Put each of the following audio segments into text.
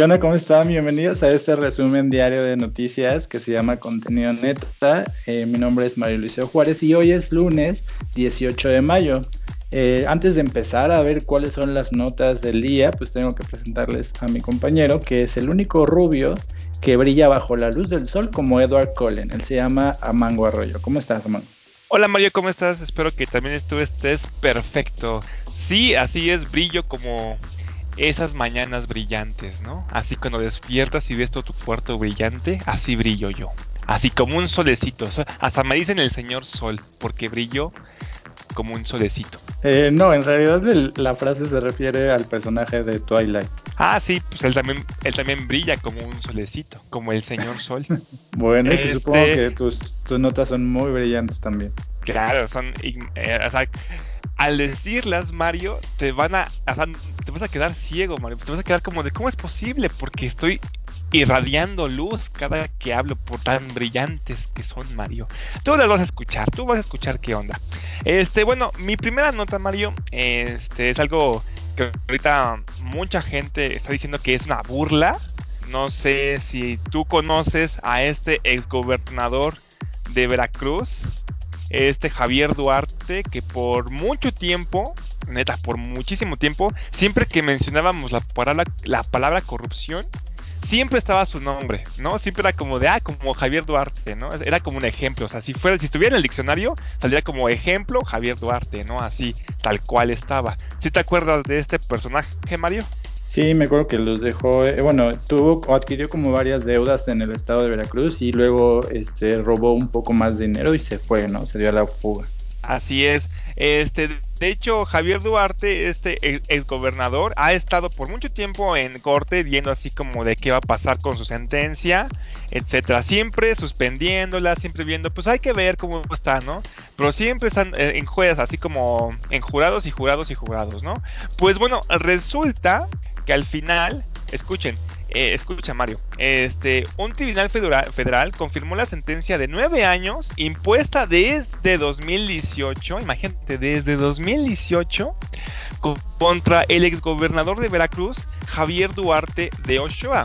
¿Qué? ¿Cómo están? Bienvenidos a este resumen diario de noticias que se llama Contenido Neta. Eh, mi nombre es Mario Luiseo Juárez y hoy es lunes 18 de mayo. Eh, antes de empezar a ver cuáles son las notas del día, pues tengo que presentarles a mi compañero, que es el único rubio que brilla bajo la luz del sol como Edward Cullen. Él se llama Amango Arroyo. ¿Cómo estás, Amango? Hola Mario, ¿cómo estás? Espero que también tú estés perfecto. Sí, así es, brillo como esas mañanas brillantes, ¿no? Así cuando despiertas y ves todo tu cuarto brillante, así brillo yo. Así como un solecito. Hasta me dicen el señor sol, porque brillo como un solecito. Eh, no, en realidad la frase se refiere al personaje de Twilight. Ah, sí, pues él también, él también brilla como un solecito, como el señor sol. bueno, y supongo este que tus, tus, notas son muy brillantes también. Claro, son, eh, o sea, al decirlas, Mario, te van a, te vas a quedar ciego, Mario. Te vas a quedar como de, ¿cómo es posible? Porque estoy irradiando luz cada que hablo por tan brillantes que son, Mario. Tú las vas a escuchar, tú vas a escuchar qué onda. Este, bueno, mi primera nota, Mario, este, es algo que ahorita mucha gente está diciendo que es una burla. No sé si tú conoces a este exgobernador de Veracruz, este Javier Duarte, que por mucho tiempo, neta, por muchísimo tiempo, siempre que mencionábamos la palabra, la palabra corrupción, siempre estaba su nombre, ¿no? Siempre era como de, ah, como Javier Duarte, ¿no? Era como un ejemplo, o sea, si fuera, si estuviera en el diccionario, saldría como ejemplo Javier Duarte, ¿no? Así, tal cual estaba. ¿Sí te acuerdas de este personaje, Mario? Sí, me acuerdo que los dejó, eh, bueno, tuvo o adquirió como varias deudas en el estado de Veracruz y luego este robó un poco más de dinero y se fue, ¿no? Se dio a la fuga. Así es. Este, de hecho, Javier Duarte, este ex gobernador, ha estado por mucho tiempo en corte viendo así como de qué va a pasar con su sentencia, etcétera. Siempre suspendiéndola, siempre viendo, pues hay que ver cómo está, ¿no? Pero siempre están eh, en jueces, así como en jurados y jurados y jurados, ¿no? Pues bueno, resulta que al final, escuchen, eh, escucha Mario, este, un tribunal federal, confirmó la sentencia de nueve años impuesta desde 2018, imagínate, desde 2018 contra el exgobernador de Veracruz, Javier Duarte de Ochoa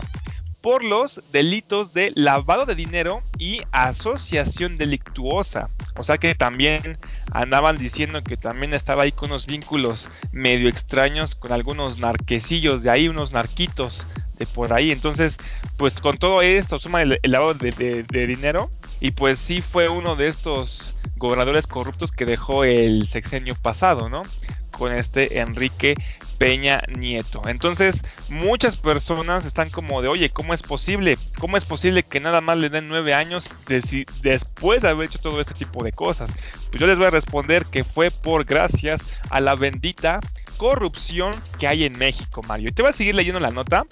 por los delitos de lavado de dinero y asociación delictuosa. O sea que también andaban diciendo que también estaba ahí con unos vínculos medio extraños con algunos narquecillos de ahí, unos narquitos de por ahí. Entonces, pues con todo esto suma el, lavado de, dinero y pues sí fue uno de estos gobernadores corruptos que dejó el sexenio pasado, ¿no? Con este Enrique Peña Nieto. Entonces, muchas personas están como de, oye, ¿cómo es posible? ¿Cómo es posible que nada más le den nueve años después de haber hecho todo este tipo de cosas? Pues yo les voy a responder que fue por gracias a la bendita corrupción que hay en México, Mario. Y te voy a seguir leyendo la nota,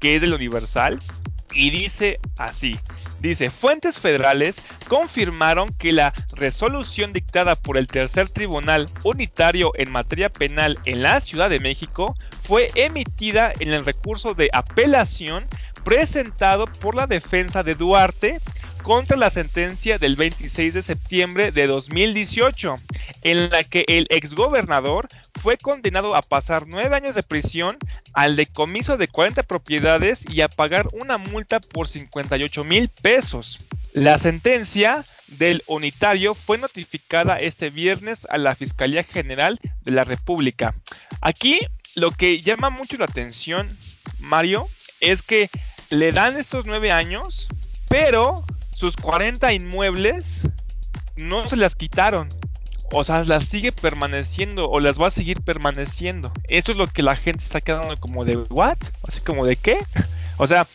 que es del Universal, y dice así. Dice, fuentes federales confirmaron que la resolución dictada por el tercer tribunal unitario en materia penal en la Ciudad de México fue emitida en el recurso de apelación presentado por la defensa de Duarte contra la sentencia del 26 de septiembre de 2018, en la que el exgobernador fue condenado a pasar nueve años de prisión al decomiso de 40 propiedades y a pagar una multa por 58 mil pesos. La sentencia del unitario fue notificada este viernes a la Fiscalía General de la República. Aquí lo que llama mucho la atención, Mario, es que le dan estos nueve años, pero sus 40 inmuebles no se las quitaron. O sea, las sigue permaneciendo o las va a seguir permaneciendo. Eso es lo que la gente está quedando como de ¿what? Así como de ¿qué? O sea,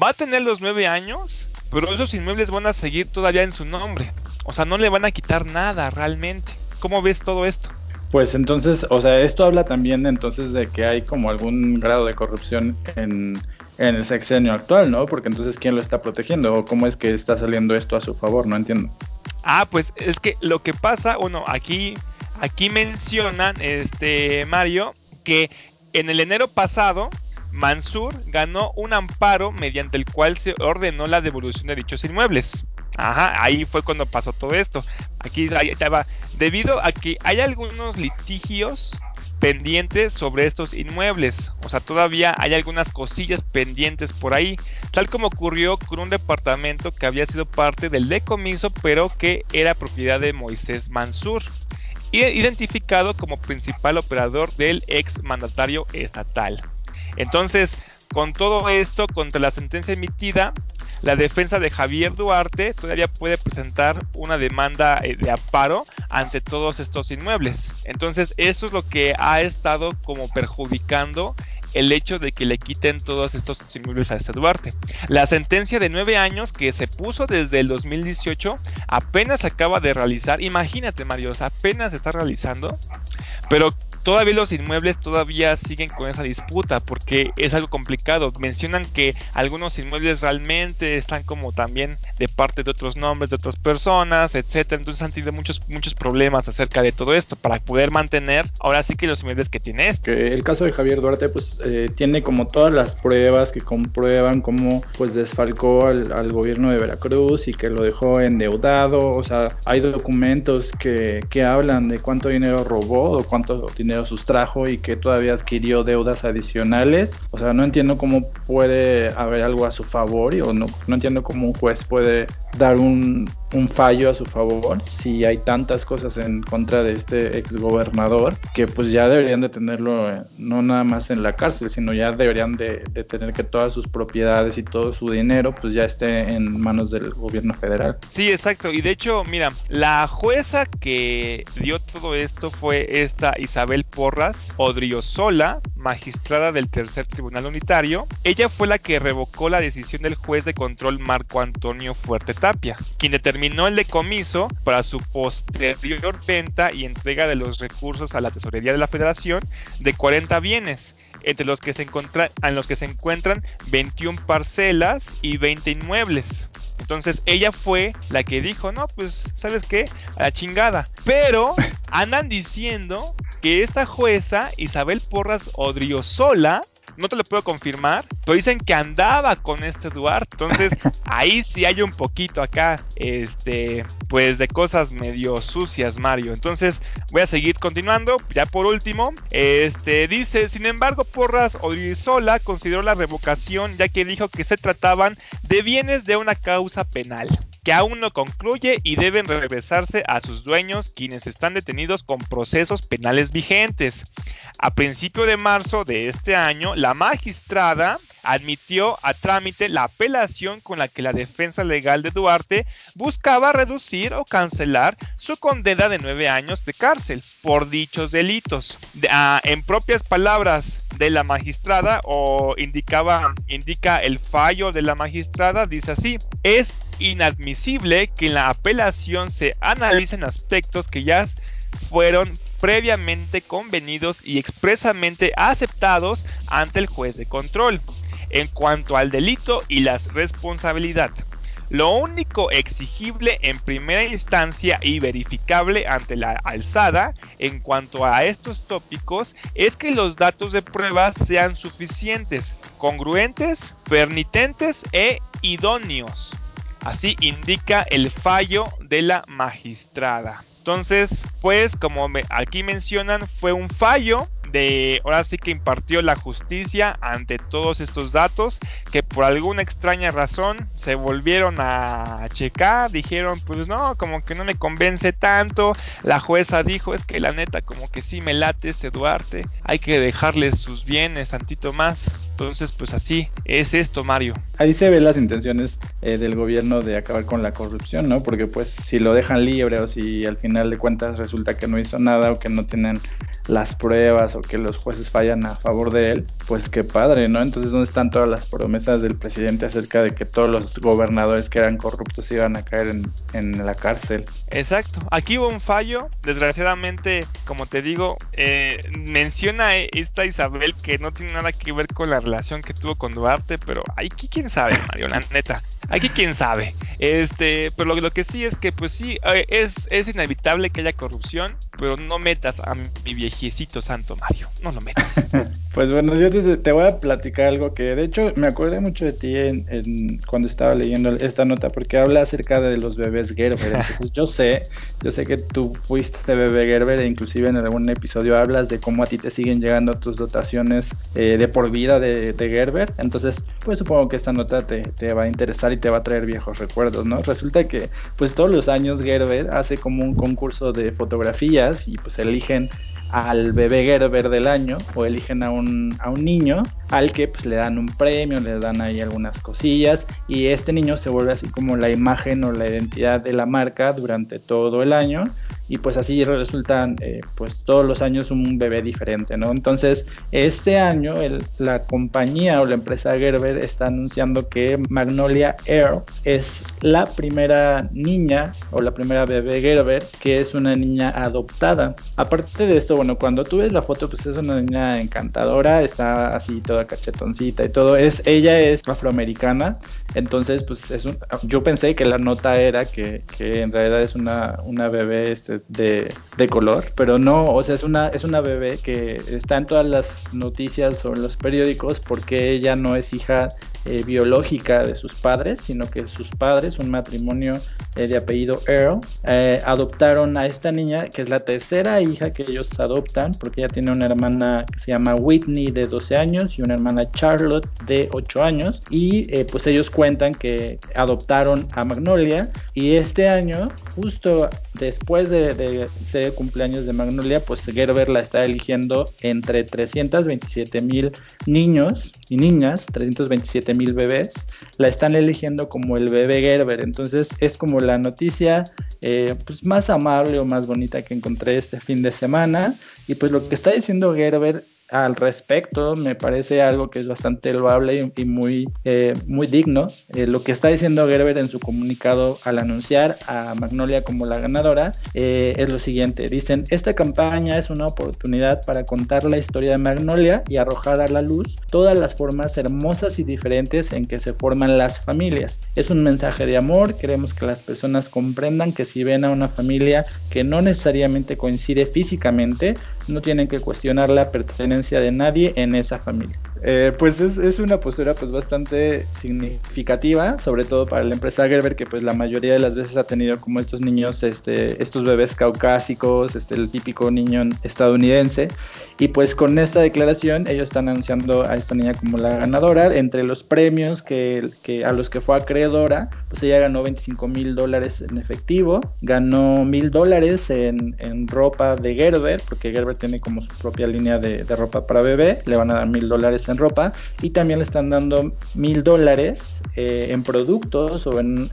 va a tener los nueve años, pero esos inmuebles van a seguir todavía en su nombre. O sea, no le van a quitar nada realmente. ¿Cómo ves todo esto? Pues entonces, o sea, esto habla también entonces de que hay como algún grado de corrupción en, el sexenio actual, ¿no? Porque entonces, ¿quién lo está protegiendo? ¿O cómo es que está saliendo esto a su favor? No entiendo. Ah, pues es que lo que pasa, bueno, aquí, aquí mencionan, este, Mario, que en el enero pasado, Mansur ganó un amparo mediante el cual se ordenó la devolución de dichos inmuebles. Ajá, ahí fue cuando pasó todo esto. Aquí estaba, debido a que hay algunos litigios pendientes sobre estos inmuebles. O sea, todavía hay algunas cosillas pendientes por ahí, tal como ocurrió con un departamento que había sido parte del decomiso, pero que era propiedad de Moisés Mansur, identificado como principal operador del ex mandatario estatal. Entonces, con todo esto, contra la sentencia emitida, la defensa de Javier Duarte todavía puede presentar una demanda eh, de amparo ante todos estos inmuebles. Entonces eso es lo que ha estado como perjudicando el hecho de que le quiten todos estos inmuebles a este Duarte. La sentencia de nueve años que se puso desde el 2018 apenas acaba de realizar, imagínate Mario, apenas está realizando, pero todavía los inmuebles todavía siguen con esa disputa porque es algo complicado. Mencionan que algunos inmuebles realmente están como también de parte de otros nombres de otras personas, etcétera. Entonces han tenido muchos muchos problemas acerca de todo esto para poder mantener ahora sí que los inmuebles que tiene este. El caso de Javier Duarte pues eh, tiene como todas las pruebas que comprueban cómo pues desfalcó al, al, gobierno de Veracruz y que lo dejó endeudado. O sea, hay documentos que, que hablan de cuánto dinero robó o cuánto dinero sustrajo y que todavía adquirió deudas adicionales. O sea, no entiendo cómo puede haber algo a su favor y, o no entiendo cómo un juez puede dar un, un fallo a su favor si hay tantas cosas en contra de este exgobernador que pues ya deberían de tenerlo eh, no nada más en la cárcel sino ya deberían de, tener que todas sus propiedades y todo su dinero pues ya esté en manos del gobierno federal. Sí exacto. Y de hecho mira la jueza que dio todo esto fue esta Isabel Porras Odriozola magistrada del tercer tribunal unitario. Ella fue la que revocó la decisión del juez de control Marco Antonio Fuerte Tapia quien determinó terminó el decomiso para su posterior venta y entrega de los recursos a la tesorería de la federación de 40 bienes, entre los que se, en los que se encuentran 21 parcelas y 20 inmuebles. Entonces ella fue la que dijo, no, pues, ¿sabes qué? A la chingada. Pero andan diciendo que esta jueza, Isabel Porras Odriozola, no te lo puedo confirmar, pero dicen que andaba con este Duarte. Entonces, ahí sí hay un poquito acá, este, pues de cosas medio sucias, Mario. Entonces, voy a seguir continuando. Ya por último, este, dice, sin embargo, Porras Odrizola consideró la revocación ya que dijo que se trataban de bienes de una causa penal que aún no concluye y deben regresarse a sus dueños quienes están detenidos con procesos penales vigentes. A principio de marzo de este año, la magistrada admitió a trámite la apelación con la que la defensa legal de Duarte buscaba reducir o cancelar su condena de nueve años de cárcel por dichos delitos. Ah, en propias palabras de la magistrada o indicaba indica el fallo de la magistrada dice así es inadmisible que en la apelación se analicen aspectos que ya fueron previamente convenidos y expresamente aceptados ante el juez de control en cuanto al delito y la responsabilidad. Lo único exigible en primera instancia y verificable ante la alzada en cuanto a estos tópicos es que los datos de prueba sean suficientes, congruentes, pernitentes e idóneos. Así indica el fallo de la magistrada. Entonces, pues como aquí mencionan, fue un fallo de ahora sí que impartió la justicia ante todos estos datos que por alguna extraña razón se volvieron a checar, dijeron pues no, como que no me convence tanto, la jueza dijo es que la neta como que sí me late este Duarte, hay que dejarle sus bienes tantito más, entonces pues así es esto Mario. Ahí se ven las intenciones eh, del gobierno de acabar con la corrupción, ¿no? Porque pues si lo dejan libre o si al final de cuentas resulta que no hizo nada o que no tienen las pruebas o que los jueces fallan a favor de él, pues qué padre, ¿no? Entonces, ¿dónde están todas las promesas del presidente acerca de que todos los gobernadores que eran corruptos iban a caer en, en la cárcel? Exacto, aquí hubo un fallo, desgraciadamente, como te digo, eh, menciona esta Isabel que no tiene nada que ver con la relación que tuvo con Duarte, pero aquí quién sabe, Mario, la neta. Aquí quién sabe. Este, pero lo, lo, que sí es que, pues sí, eh, es, es inevitable que haya corrupción pero no metas a mi viejecito santo Mario, no lo metas. pues bueno, yo te, voy a platicar algo que de hecho me acordé mucho de ti en, cuando estaba leyendo esta nota, porque habla acerca de los bebés Gerber. Entonces yo sé, yo sé que tú fuiste bebé Gerber e inclusive en algún episodio hablas de cómo a ti te siguen llegando tus dotaciones eh, de por vida de, Gerber. Entonces, pues supongo que esta nota te, te va a interesar y te va a traer viejos recuerdos, ¿no? Resulta que pues todos los años Gerber hace como un concurso de y pues eligen al bebé Gerber del año o eligen a un, a un niño al que pues le dan un premio, le dan ahí algunas cosillas y este niño se vuelve así como la imagen o la identidad de la marca durante todo el año y pues así resultan eh, pues todos los años un bebé diferente, ¿no? Entonces este año la compañía o la empresa Gerber está anunciando que Magnolia Air es la primera niña o la primera bebé Gerber que es una niña adoptada. Aparte de esto, bueno, cuando tú ves la foto pues es una niña encantadora, está así toda cachetoncita y todo, es ella es afroamericana, entonces pues es un, yo pensé que la nota era que, que en realidad es una, una bebé este de, color, pero no, o sea, es una, es una bebé que está en todas las noticias o en los periódicos porque ella no es hija eh, biológica de sus padres, sino que sus padres, un matrimonio eh, de apellido Earl, eh, adoptaron a esta niña, que es la tercera hija que ellos adoptan, porque ella tiene una hermana que se llama Whitney de 12 años y una hermana Charlotte de 8 años, y pues ellos cuentan que adoptaron a Magnolia y este año, justo después de, de ser cumpleaños de Magnolia, pues Gerber la está eligiendo entre 327 mil niños y niñas, 327 mil bebés, la están eligiendo como el bebé Gerber. Entonces es como la noticia eh, pues más amable o más bonita que encontré este fin de semana. Y pues lo que está diciendo Gerber al respecto me parece algo que es bastante loable y, muy, eh, muy digno. Eh, lo que está diciendo Gerber en su comunicado al anunciar a Magnolia como la ganadora eh, es lo siguiente. Dicen, esta campaña es una oportunidad para contar la historia de Magnolia y arrojar a la luz todas las formas hermosas y diferentes en que se forman las familias. Es un mensaje de amor, queremos que las personas comprendan que si ven a una familia que no necesariamente coincide físicamente, no tienen que cuestionar la pertenencia de nadie en esa familia. Eh, pues es, una postura pues bastante significativa, sobre todo para la empresa Gerber, que pues la mayoría de las veces ha tenido como estos niños, este, estos bebés caucásicos, este, el típico niño estadounidense. Y pues con esta declaración ellos están anunciando a esta niña como la ganadora. Entre los premios que, a los que fue acreedora, pues ella ganó 25 mil dólares en efectivo, ganó mil dólares en, ropa de Gerber, porque Gerber tiene como su propia línea de, ropa para bebé, le van a dar mil dólares en ropa. Y también le están dando mil dólares eh, en productos o en,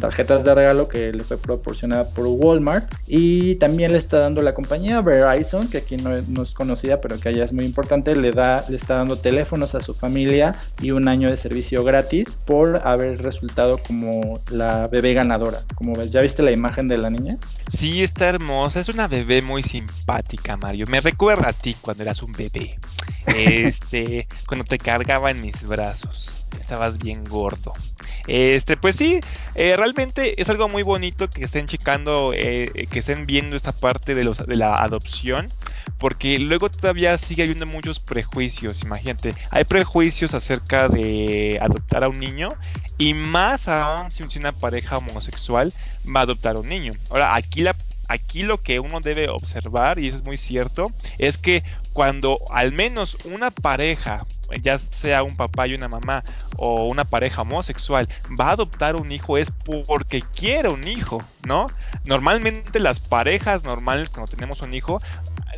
tarjetas de regalo que le fue proporcionada por Walmart. Y también le está dando la compañía Verizon que aquí no es, conocida pero que allá es muy importante le da le está dando teléfonos a su familia y un año de servicio gratis por haber resultado como la bebé ganadora. Como ves ya viste la imagen de la niña sí está hermosa. Es una bebé muy simpática Mario. Me recuerda a ti cuando eras un bebé. Este cuando te cargaba en mis brazos. Estabas bien gordo. Este, pues sí, eh, realmente es algo muy bonito que estén checando, eh, que estén viendo esta parte de, los, de la adopción, porque luego todavía sigue habiendo muchos prejuicios. Imagínate, hay prejuicios acerca de adoptar a un niño y más aún si una pareja homosexual va a adoptar a un niño. Ahora, aquí la aquí lo que uno debe observar, y eso es muy cierto, es que cuando al menos una pareja, ya sea un papá y una mamá, o una pareja homosexual, va a adoptar un hijo es porque quiere un hijo, ¿no? Normalmente las parejas normales cuando tenemos un hijo,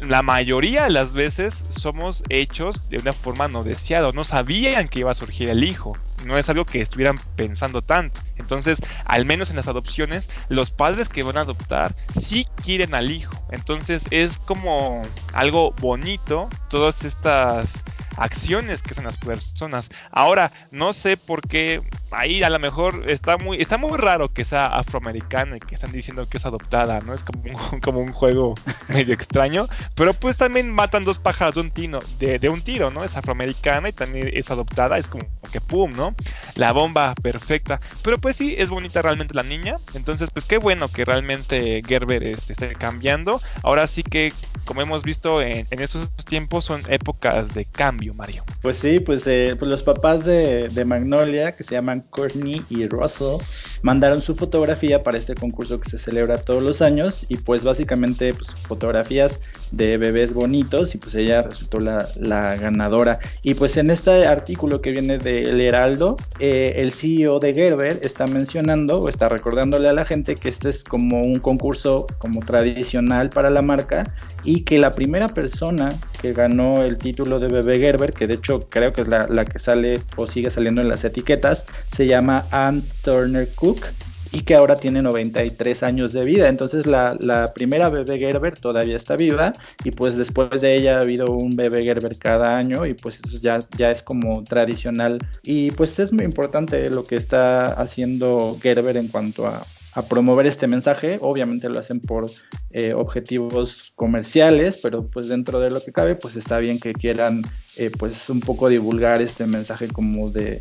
la mayoría de las veces somos hechos de una forma no deseada, no sabían que iba a surgir el hijo no es algo que estuvieran pensando tanto. Entonces, al menos en las adopciones, los padres que van a adoptar sí quieren al hijo. Entonces, es como algo bonito todas estas acciones que hacen las personas. Ahora, no sé por qué ahí a lo mejor está muy está muy raro que sea afroamericana y que están diciendo que es adoptada, ¿no? Es como un, como un juego medio extraño, pero pues también matan dos pájaros de un tiro, de, un tiro, ¿no? Es afroamericana y también es adoptada, es como que pum, ¿no? la bomba perfecta. Pero pues sí, es bonita realmente la niña. Entonces, pues qué bueno que realmente Gerber este, esté cambiando. Ahora sí que, como hemos visto en, esos tiempos, son épocas de cambio, Mario. Pues sí, pues, eh, pues los papás de, de, Magnolia, que se llaman Courtney y Russell, mandaron su fotografía para este concurso que se celebra todos los años. Y pues básicamente, pues fotografías de bebés bonitos. Y pues ella resultó la, la ganadora. Y pues en este artículo que viene del Heraldo, eh, el CEO de Gerber está mencionando o está recordándole a la gente que este es como un concurso como tradicional para la marca y que la primera persona que ganó el título de bebé Gerber, que de hecho creo que es la, la que sale o sigue saliendo en las etiquetas, se llama Ann Turner Cook y que ahora tiene 93 años de vida. Entonces la, la, primera bebé Gerber todavía está viva y pues después de ella ha habido un bebé Gerber cada año y pues eso ya, ya es como tradicional y pues es muy importante lo que está haciendo Gerber en cuanto a, a promover este mensaje. Obviamente lo hacen por eh, objetivos comerciales, pero pues dentro de lo que cabe, pues está bien que quieran eh, pues un poco divulgar este mensaje como de,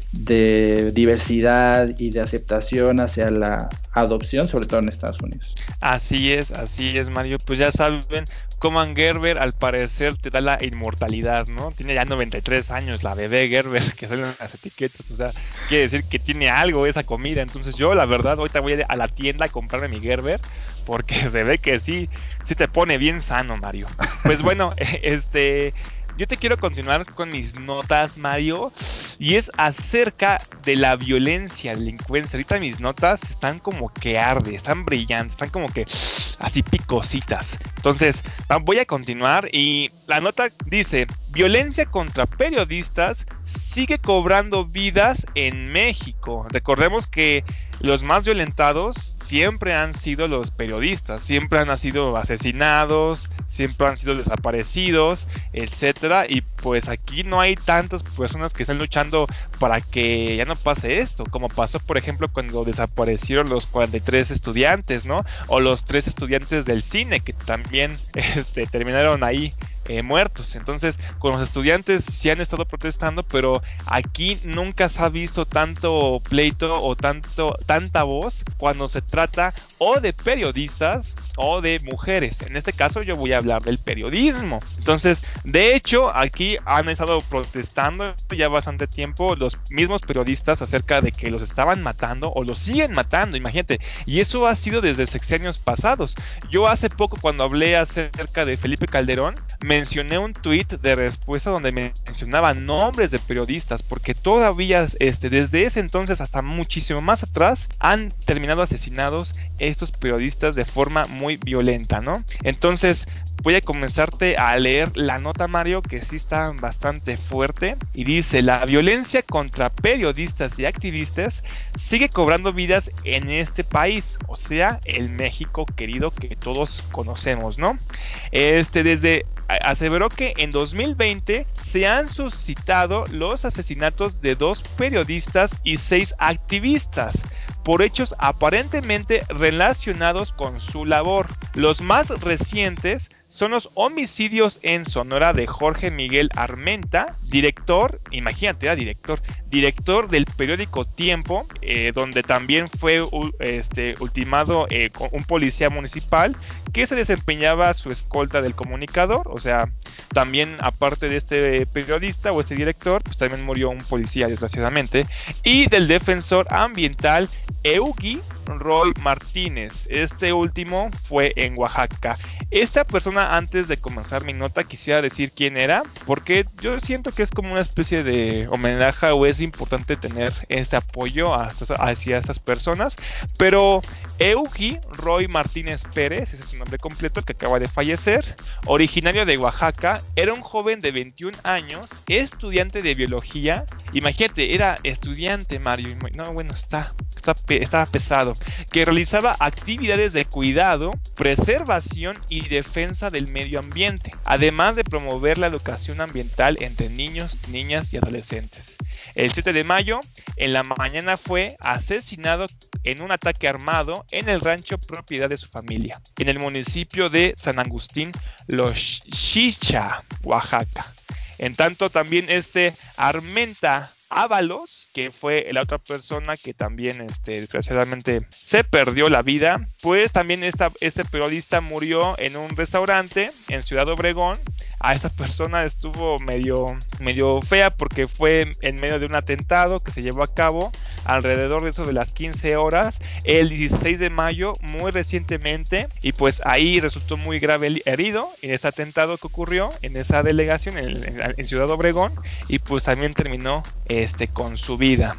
diversidad y de aceptación hacia la adopción, sobre todo en Estados Unidos. Así es, así es, Mario. Pues ya saben, Coman Gerber al parecer te da la inmortalidad, ¿no? Tiene ya 93 años la bebé Gerber que salen las etiquetas, o sea, quiere decir que tiene algo esa comida. Entonces yo, la verdad, ahorita voy a la tienda a comprarme mi Gerber porque se ve que sí, sí te pone bien sano, Mario. Pues bueno, este, yo te quiero continuar con mis notas, Mario, y es acerca de la violencia, delincuencia. Ahorita mis notas están como que arde, están brillantes, están como que así picositas. Entonces, voy a continuar y la nota dice, violencia contra periodistas sigue cobrando vidas en México. Recordemos que los más violentados siempre han sido los periodistas, siempre han sido asesinados, siempre han sido desaparecidos, etcétera, y pues aquí no hay tantas personas que están luchando para que ya no pase esto, como pasó por ejemplo cuando desaparecieron los 43 estudiantes, ¿no? O los tres estudiantes del cine que también este, terminaron ahí eh, muertos. Entonces, con los estudiantes sí han estado protestando, pero aquí nunca se ha visto tanto pleito o tanto tanta voz cuando se trata o de periodistas o de mujeres. En este caso yo voy a hablar del periodismo. Entonces, de hecho, aquí han estado protestando ya bastante tiempo los mismos periodistas acerca de que los estaban matando o los siguen matando, imagínate. Y eso ha sido desde sexenios pasados. Yo hace poco cuando hablé acerca de Felipe Calderón, mencioné un tweet de respuesta donde mencionaba nombres de periodistas porque todavía este, desde ese entonces hasta muchísimo más atrás han terminado asesinados estos periodistas de forma muy violenta, ¿no? Entonces voy a comenzarte a leer la nota Mario que sí está bastante fuerte y dice la violencia contra periodistas y activistas sigue cobrando vidas en este país, o sea, el México querido que todos conocemos, ¿no? Este desde aseveró que en 2020 se han suscitado los asesinatos de dos periodistas y seis activistas por hechos aparentemente relacionados con su labor. Los más recientes son los homicidios en Sonora de Jorge Miguel Armenta, director, imagínate, era director, director del periódico Tiempo, eh, donde también fue este, ultimado eh, un policía municipal que se desempeñaba su escolta del comunicador, o sea, también aparte de este periodista o este director, pues también murió un policía desgraciadamente, y del defensor ambiental Eugi Roy Martínez. Este último fue en Oaxaca. Esta persona, antes de comenzar mi nota, quisiera decir quién era, porque yo siento que es como una especie de homenaje o es importante tener este apoyo hacia estas personas. Pero Eugi Roy Martínez Pérez, ese es su nombre completo, el que acaba de fallecer, originario de Oaxaca, era un joven de 21 años, estudiante de biología. Imagínate, era estudiante, Mario. No, bueno, está, está, estaba pesado que realizaba actividades de cuidado, preservación y defensa del medio ambiente, además de promover la educación ambiental entre niños, niñas y adolescentes. El 7 de mayo, en la mañana fue asesinado en un ataque armado en el rancho propiedad de su familia, en el municipio de San Agustín, Los Chicha, Oaxaca. En tanto, también este Armenta Ábalos, que fue la otra persona que también este, desgraciadamente se perdió la vida, pues también esta, este periodista murió en un restaurante en Ciudad Obregón a esta persona estuvo medio, medio fea porque fue en medio de un atentado que se llevó a cabo alrededor de eso de las 15 horas el 16 de mayo muy recientemente y pues ahí resultó muy grave herido en este atentado que ocurrió en esa delegación en, en Ciudad Obregón y pues también terminó este con su vida.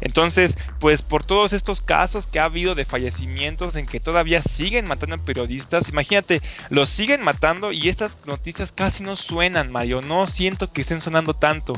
Entonces, pues por todos estos casos que ha habido de fallecimientos en que todavía siguen matando a periodistas, imagínate, los siguen matando y estas noticias casi no suenan, Mario, no siento que estén sonando tanto.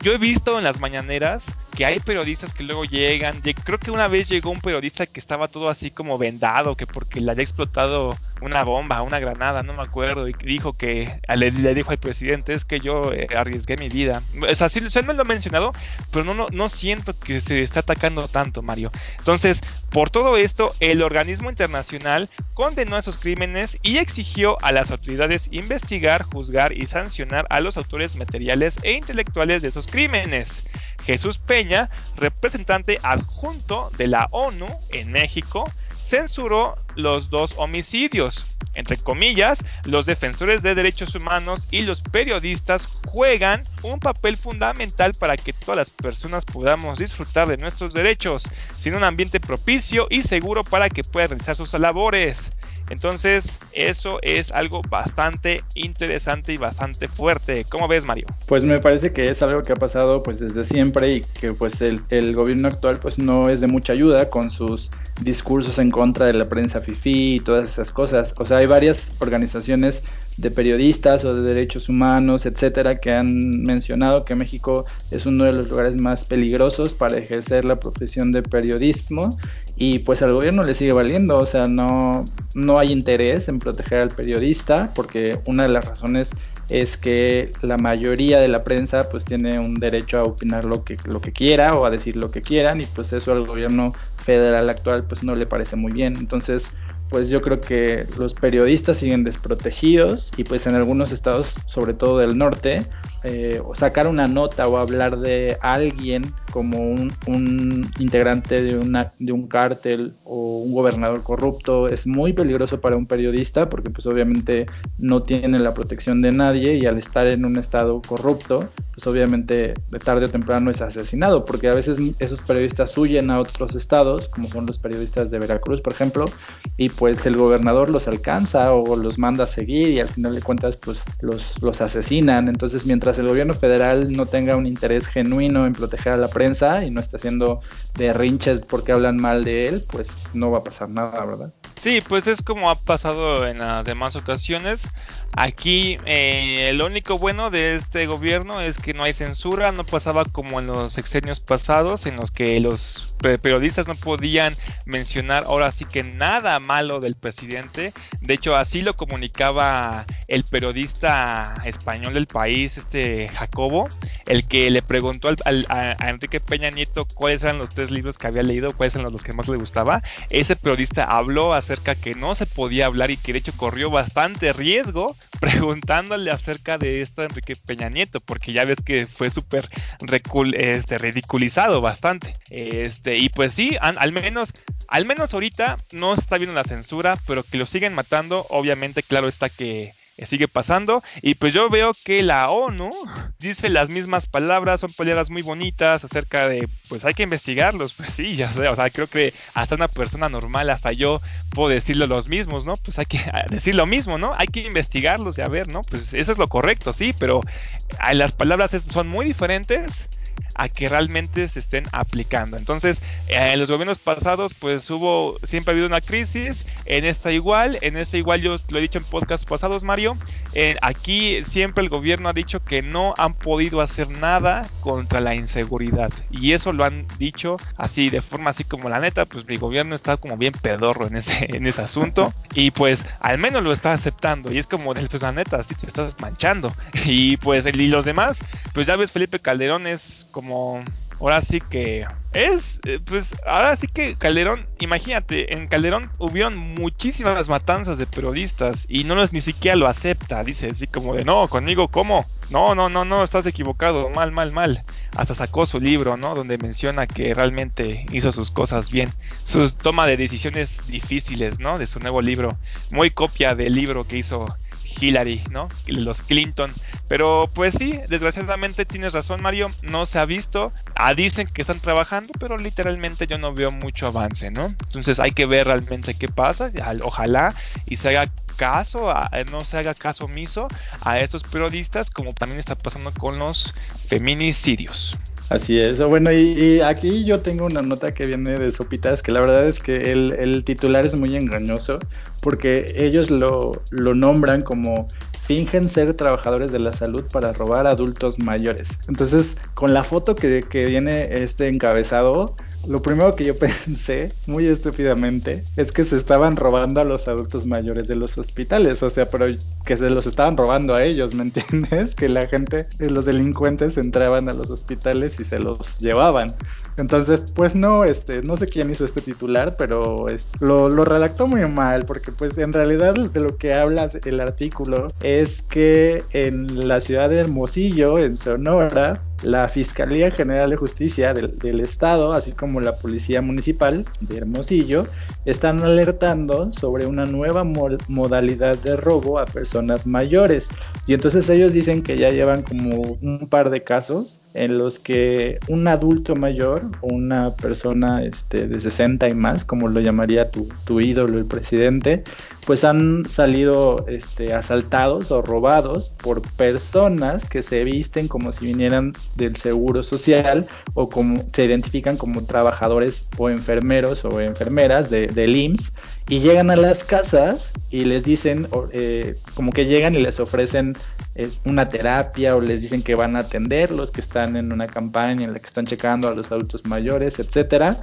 yo he visto en las mañaneras que hay periodistas que luego llegan, creo que una vez llegó un periodista que estaba todo así como vendado, que porque le había explotado una bomba, una granada, no me acuerdo, y dijo que le, dijo al presidente, es que yo eh, arriesgué mi vida. O sea, sí, me lo ha mencionado, pero no, no, no siento que se está atacando tanto, Mario. Entonces, por todo esto, el organismo internacional condenó esos crímenes y exigió a las autoridades investigar, juzgar y sancionar a los autores materiales e intelectuales de esos crímenes. Jesús Peña, representante adjunto de la ONU en México, censuró los dos homicidios. Entre comillas, los defensores de derechos humanos y los periodistas juegan un papel fundamental para que todas las personas podamos disfrutar de nuestros derechos, sin un ambiente propicio y seguro para que puedan realizar sus labores. Entonces, eso es algo bastante interesante y bastante fuerte. ¿Cómo ves, Mario? Pues me parece que es algo que ha pasado pues desde siempre y que pues el, el gobierno actual pues no es de mucha ayuda con sus discursos en contra de la prensa FIFI y todas esas cosas. O sea, hay varias organizaciones de periodistas o de derechos humanos, etcétera, que han mencionado que México es uno de los lugares más peligrosos para ejercer la profesión de periodismo y pues al gobierno le sigue valiendo, o sea, no, no hay interés en proteger al periodista porque una de las razones es que la mayoría de la prensa pues tiene un derecho a opinar lo que, lo que quiera o a decir lo que quieran y pues eso al gobierno federal actual pues no le parece muy bien. Entonces pues yo creo que los periodistas siguen desprotegidos y pues en algunos estados, sobre todo del norte, eh, sacar una nota o hablar de alguien como un, integrante de, una, de un cártel o un gobernador corrupto es muy peligroso para un periodista porque pues obviamente no tiene la protección de nadie y al estar en un estado corrupto pues obviamente de tarde o temprano es asesinado porque a veces esos periodistas huyen a otros estados como son los periodistas de Veracruz por ejemplo y pues el gobernador los alcanza o los manda a seguir y al final de cuentas pues los, los asesinan. Entonces mientras el gobierno federal no tenga un interés genuino en proteger a la prensa y no esté haciendo de rinches porque hablan mal de él, pues no va a pasar nada, ¿verdad? Sí, pues es como ha pasado en las demás ocasiones. Aquí eh, lo único bueno de este gobierno es que no hay censura, no pasaba como en los sexenios pasados en los que los periodistas no podían mencionar ahora sí que nada malo del presidente. De hecho, así lo comunicaba el periodista español del país, este Jacobo, el que le preguntó al, a, Enrique Peña Nieto cuáles eran los tres libros que había leído, cuáles eran los que más le gustaba. Ese periodista habló acerca que no se podía hablar y que de hecho corrió bastante riesgo preguntándole acerca de esto a Enrique Peña Nieto, porque ya ves que fue súper este, ridiculizado bastante. Este, y pues sí, al menos, al menos ahorita no está viendo la censura, pero que lo siguen matando, obviamente, claro está que sigue pasando. Y pues yo veo que la ONU dice las mismas palabras, son palabras muy bonitas acerca de, pues hay que investigarlos. Pues sí, ya sé, o sea, creo que hasta una persona normal, hasta yo puedo decirlo los mismos, ¿no? Pues hay que decir lo mismo, ¿no? Hay que investigarlos y a ver, ¿no? Pues eso es lo correcto, sí, pero ah, las palabras son muy diferentes a que realmente se estén aplicando. Entonces, en los gobiernos pasados, pues hubo, siempre ha habido una crisis, en esta igual, en esta igual yo lo he dicho en podcast pasados, Mario, aquí siempre el gobierno ha dicho que no han podido hacer nada contra la inseguridad. Y eso lo han dicho así de forma así como la neta, pues mi gobierno está como bien pedorro en ese, en ese asunto y pues al menos lo está aceptando. Y es como, pues la neta, así te estás manchando. Y pues y los demás, pues ya ves Felipe Calderón es ahora sí que es, eh, pues ahora sí que Calderón, imagínate, en Calderón hubieron muchísimas matanzas de periodistas y no los ni siquiera lo acepta, dice así como de, no, conmigo, ¿cómo? No, no, no, no, estás equivocado, mal, mal, mal. Hasta sacó su libro, ¿no? Donde menciona que realmente hizo sus cosas bien, sus toma de decisiones difíciles, ¿no? De su nuevo libro, muy copia del libro que hizo Hillary, ¿no? Los Clinton. Pero pues sí, desgraciadamente tienes razón, Mario, no se ha visto. Ah, dicen que están trabajando, pero literalmente yo no veo mucho avance, ¿no? Entonces hay que ver realmente qué pasa. Ojalá y se haga caso, no se haga caso omiso a estos periodistas, como también está pasando con los feminicidios. Así es. Bueno, y, aquí yo tengo una nota que viene de Sopitas, que la verdad es que el, titular es muy engañoso, porque ellos lo, lo nombran como fingen ser trabajadores de la salud para robar adultos mayores. Entonces, con la foto que viene este encabezado, lo primero que yo pensé, muy estúpidamente, es que se estaban robando a los adultos mayores de los hospitales, o sea, pero que se los estaban robando a ellos, ¿me entiendes? Que la gente, los delincuentes entraban a los hospitales y se los llevaban. Entonces, pues no, este, no sé quién hizo este titular, pero lo, lo redactó muy mal, porque pues en realidad de lo que habla el artículo es que en la ciudad de Hermosillo, en Sonora, la Fiscalía General de Justicia del, Estado, así como la Policía Municipal de Hermosillo, están alertando sobre una nueva modalidad de robo a personas mayores. Y entonces ellos dicen que ya llevan como un par de casos en los que un adulto mayor o una persona este, de 60 y más, como lo llamaría tu, tu ídolo, el presidente, pues han salido este, asaltados o robados por personas que se visten como si vinieran del seguro social o como se identifican como trabajadores o enfermeros o enfermeras de, del IMSS y llegan a las casas y les dicen, eh, como que llegan y les ofrecen eh, una terapia o les dicen que van a atenderlos, que están en una campaña en la que están checando a los adultos mayores, etcétera.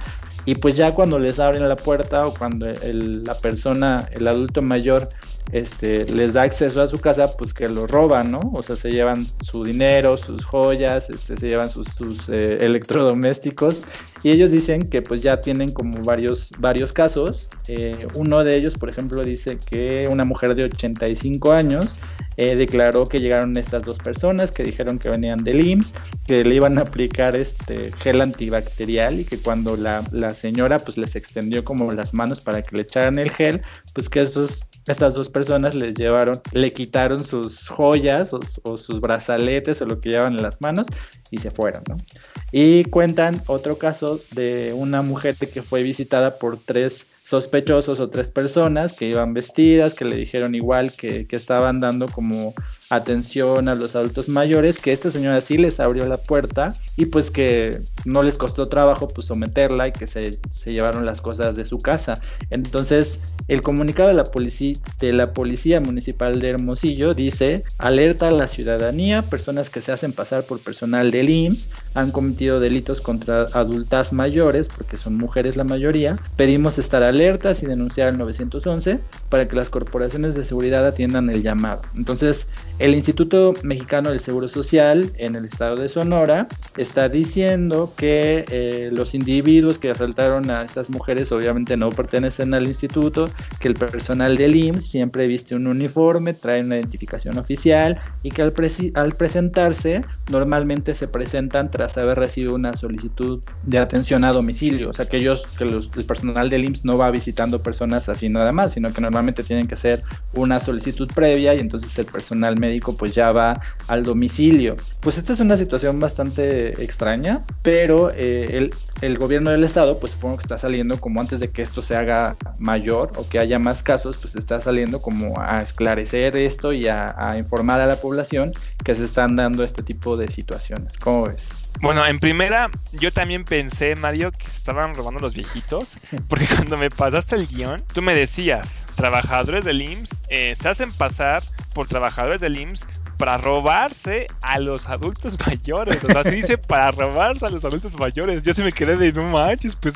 Y pues ya cuando les abren la puerta o cuando la persona, el adulto mayor, este, les da acceso a su casa, pues que lo roban, ¿no? O sea, se llevan su dinero, sus joyas, este, se llevan sus, eh, electrodomésticos y ellos dicen que pues ya tienen como varios, varios casos. Eh, uno de ellos, por ejemplo, dice que una mujer de 85 años eh, declaró que llegaron estas dos personas que dijeron que venían del IMSS, que le iban a aplicar este gel antibacterial y que cuando la, la señora pues les extendió como las manos para que le echaran el gel, pues que esos estas dos personas les llevaron, le quitaron sus joyas o, sus brazaletes o lo que llevan en las manos y se fueron, ¿no? Y cuentan otro caso de una mujer que fue visitada por tres sospechosos o tres personas que iban vestidas, que le dijeron igual que, que, estaban dando como atención a los adultos mayores, que esta señora sí les abrió la puerta y pues que no les costó trabajo pues someterla y que se, llevaron las cosas de su casa. Entonces el comunicado de la, de la Policía Municipal de Hermosillo dice, alerta a la ciudadanía, personas que se hacen pasar por personal del IMSS han cometido delitos contra adultas mayores, porque son mujeres la mayoría. Pedimos estar alertas y denunciar al 911 para que las corporaciones de seguridad atiendan el llamado. Entonces, el Instituto Mexicano del Seguro Social en el estado de Sonora está diciendo que eh, los individuos que asaltaron a estas mujeres obviamente no pertenecen al instituto, que el personal del IMSS siempre viste un uniforme, trae una identificación oficial y que al, al presentarse normalmente se presentan tras haber recibido una solicitud de atención a domicilio, o sea que ellos, que los, el personal del IMSS no va visitando personas así nada más, sino que normalmente tienen que hacer una solicitud previa y entonces el personal médico pues ya va al domicilio. Pues esta es una situación bastante extraña, pero eh, el, el gobierno del estado pues supongo que está saliendo como antes de que esto se haga mayor o que haya más casos, pues está saliendo como a esclarecer esto y a, informar a la población que se están dando este tipo de situaciones. ¿Cómo ves? Bueno, en primera, yo también pensé, Mario, que estaban robando los viejitos, porque cuando me pasaste el guion, tú me decías, trabajadores del IMSS eh, se hacen pasar por trabajadores del IMSS para robarse a los adultos mayores. O sea, se dice para robarse a los adultos mayores. Yo se me quedé de no manches, pues,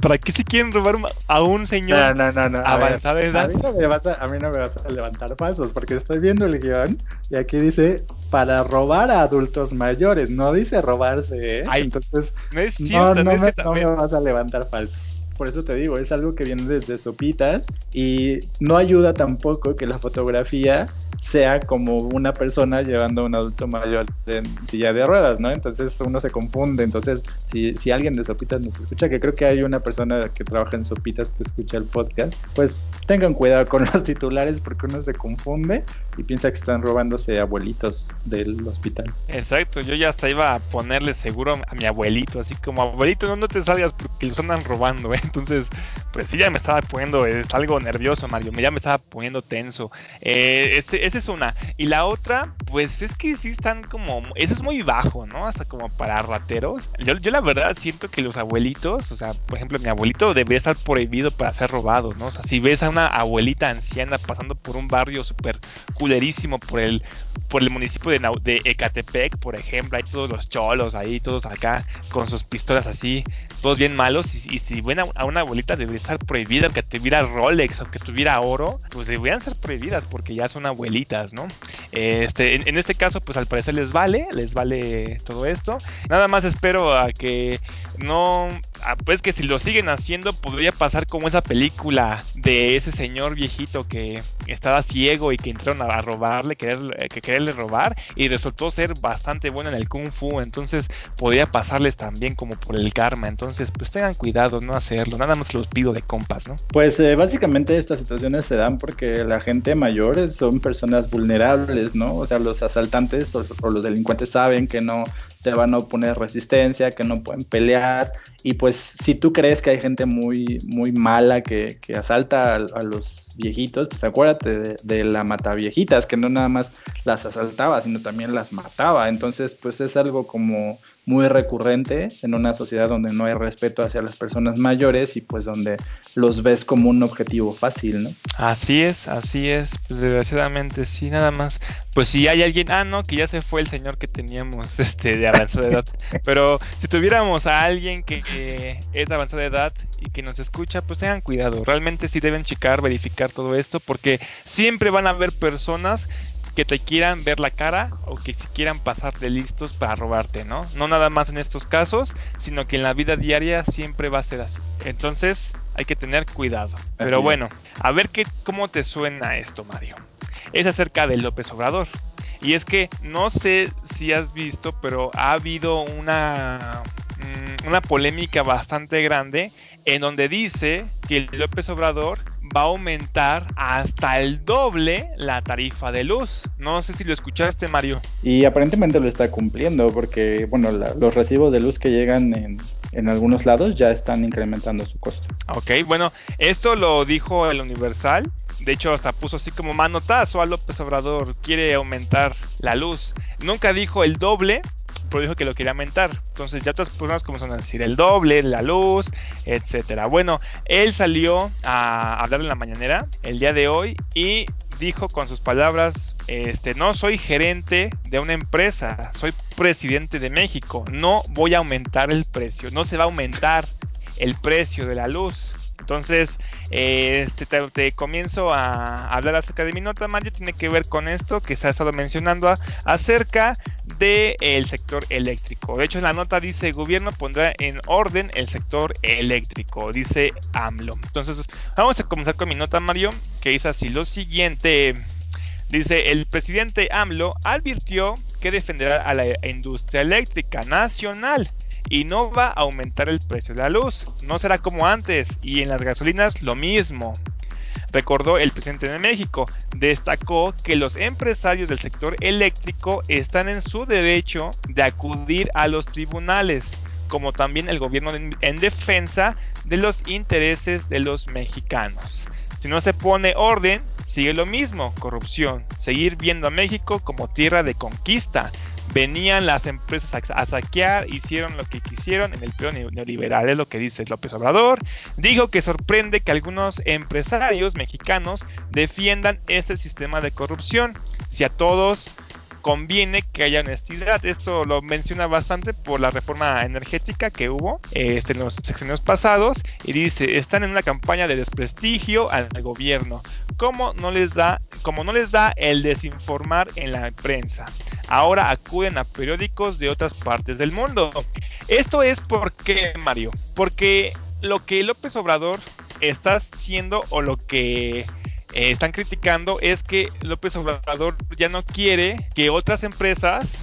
¿para qué si quieren robar a un señor no, no, no, avanzado A mí, no me vas a, a mí no me vas a levantar pasos, porque estoy viendo el guion y aquí dice para robar a adultos mayores, no dice robarse, ¿eh? Entonces, no, no, me, no me vas a levantar falso por eso te digo, es algo que viene desde Sopitas y no ayuda tampoco que la fotografía sea como una persona llevando a un adulto mayor en silla de ruedas, ¿no? Entonces uno se confunde. Entonces, si, si alguien de Sopitas nos escucha, que creo que hay una persona que trabaja en Sopitas que escucha el podcast, pues tengan cuidado con los titulares porque uno se confunde y piensa que están robándose abuelitos del hospital. Exacto, yo ya hasta iba a ponerle seguro a mi abuelito, así como abuelito, no, te salgas porque los andan robando, ¿eh? Entonces, pues sí, ya me estaba poniendo, es algo nervioso, Mario, ya me estaba poniendo tenso. Eh, este, esa es una. Y la otra, pues es que sí están como. Eso es muy bajo, ¿no? Hasta como para rateros. Yo, yo la verdad siento que los abuelitos, o sea, por ejemplo, mi abuelito debería estar prohibido para ser robado, ¿no? O sea, si ves a una abuelita anciana pasando por un barrio súper culerísimo por el, por el municipio de, Ecatepec, por ejemplo, hay todos los cholos ahí, todos acá, con sus pistolas así, todos bien malos. Y, si ven a, una abuelita, debería estar prohibida, que tuviera Rolex o que tuviera oro, pues deberían ser prohibidas porque ya son ¿no? Este, en, este caso, pues al parecer les vale, les vale todo esto. Nada más espero a que no, pues que si lo siguen haciendo podría pasar como esa película de ese señor viejito que estaba ciego y que entraron a robarle, querer, que quererle robar y resultó ser bastante bueno en el kung fu, entonces podría pasarles también como por el karma, entonces pues tengan cuidado no hacerlo, nada más los pido de compas, ¿no? Pues eh, básicamente estas situaciones se dan porque la gente mayor son personas vulnerables, ¿no? O sea, los asaltantes o, los delincuentes saben que no te van a oponer resistencia, que no pueden pelear. Y pues si tú crees que hay gente muy, muy mala que, asalta a, los viejitos, pues acuérdate de, de, la mata viejitas, que no nada más las asaltaba, sino también las mataba. Entonces, pues es algo como muy recurrente en una sociedad donde no hay respeto hacia las personas mayores y pues donde los ves como un objetivo fácil, ¿no? Así es, así es, pues desgraciadamente sí, nada más. Pues si hay alguien, ah, no, que ya se fue el señor que teníamos este de avanzada edad, pero si tuviéramos a alguien que, es de avanzada edad y que nos escucha, pues tengan cuidado, realmente sí deben checar, verificar todo esto porque siempre van a haber personas que te quieran ver la cara o que si quieran pasar de listos para robarte, ¿no? No nada más en estos casos, sino que en la vida diaria siempre va a ser así. Entonces hay que tener cuidado. Pero bueno, a ver qué, cómo te suena esto, Mario. Es acerca de López Obrador. Y es que no sé si has visto, pero ha habido una, mm, una polémica bastante grande en donde dice que López Obrador va a aumentar hasta el doble la tarifa de luz. No sé si lo escuchaste, Mario. Y aparentemente lo está cumpliendo porque, bueno, los recibos de luz que llegan en, en, algunos lados ya están incrementando su costo. Ok, bueno, esto lo dijo el Universal. De hecho, hasta puso así como manotazo a López Obrador. Quiere aumentar la luz. Nunca dijo el doble, pero dijo que lo quería aumentar. Entonces ya otras personas comenzaron a decir el doble, la luz, etcétera. Bueno, él salió a hablar en la mañanera el día de hoy y dijo con sus palabras, este, no soy gerente de una empresa, soy presidente de México, no voy a aumentar el precio, no se va a aumentar el precio de la luz. Entonces, eh, este, te, comienzo a hablar acerca de mi nota, Mario. Tiene que ver con esto que se ha estado mencionando acerca del sector eléctrico. De hecho, en la nota dice: gobierno pondrá en orden el sector eléctrico, dice AMLO. Entonces, vamos a comenzar con mi nota, Mario, que dice así: lo siguiente. Dice, el presidente AMLO advirtió que defenderá a la industria eléctrica nacional y no va a aumentar el precio de la luz. No será como antes y en las gasolinas lo mismo. Recordó el presidente de México, destacó que los empresarios del sector eléctrico están en su derecho de acudir a los tribunales, como también el gobierno en defensa de los intereses de los mexicanos. Si no se pone orden, sigue lo mismo, corrupción, seguir viendo a México como tierra de conquista, venían las empresas a, saquear, hicieron lo que quisieron en el periodo neoliberal, es lo que dice López Obrador. Dijo que sorprende que algunos empresarios mexicanos defiendan este sistema de corrupción. Si a todos conviene que haya honestidad. Esto lo menciona bastante por la reforma energética que hubo este, en los sexenios pasados y dice, están en una campaña de desprestigio al gobierno. Como no les da, como no les da el desinformar en la prensa. ahora acuden a periódicos de otras partes del mundo. Esto es porque, Mario, porque lo que López Obrador está haciendo o lo que eh, están criticando es que López Obrador ya no quiere que otras empresas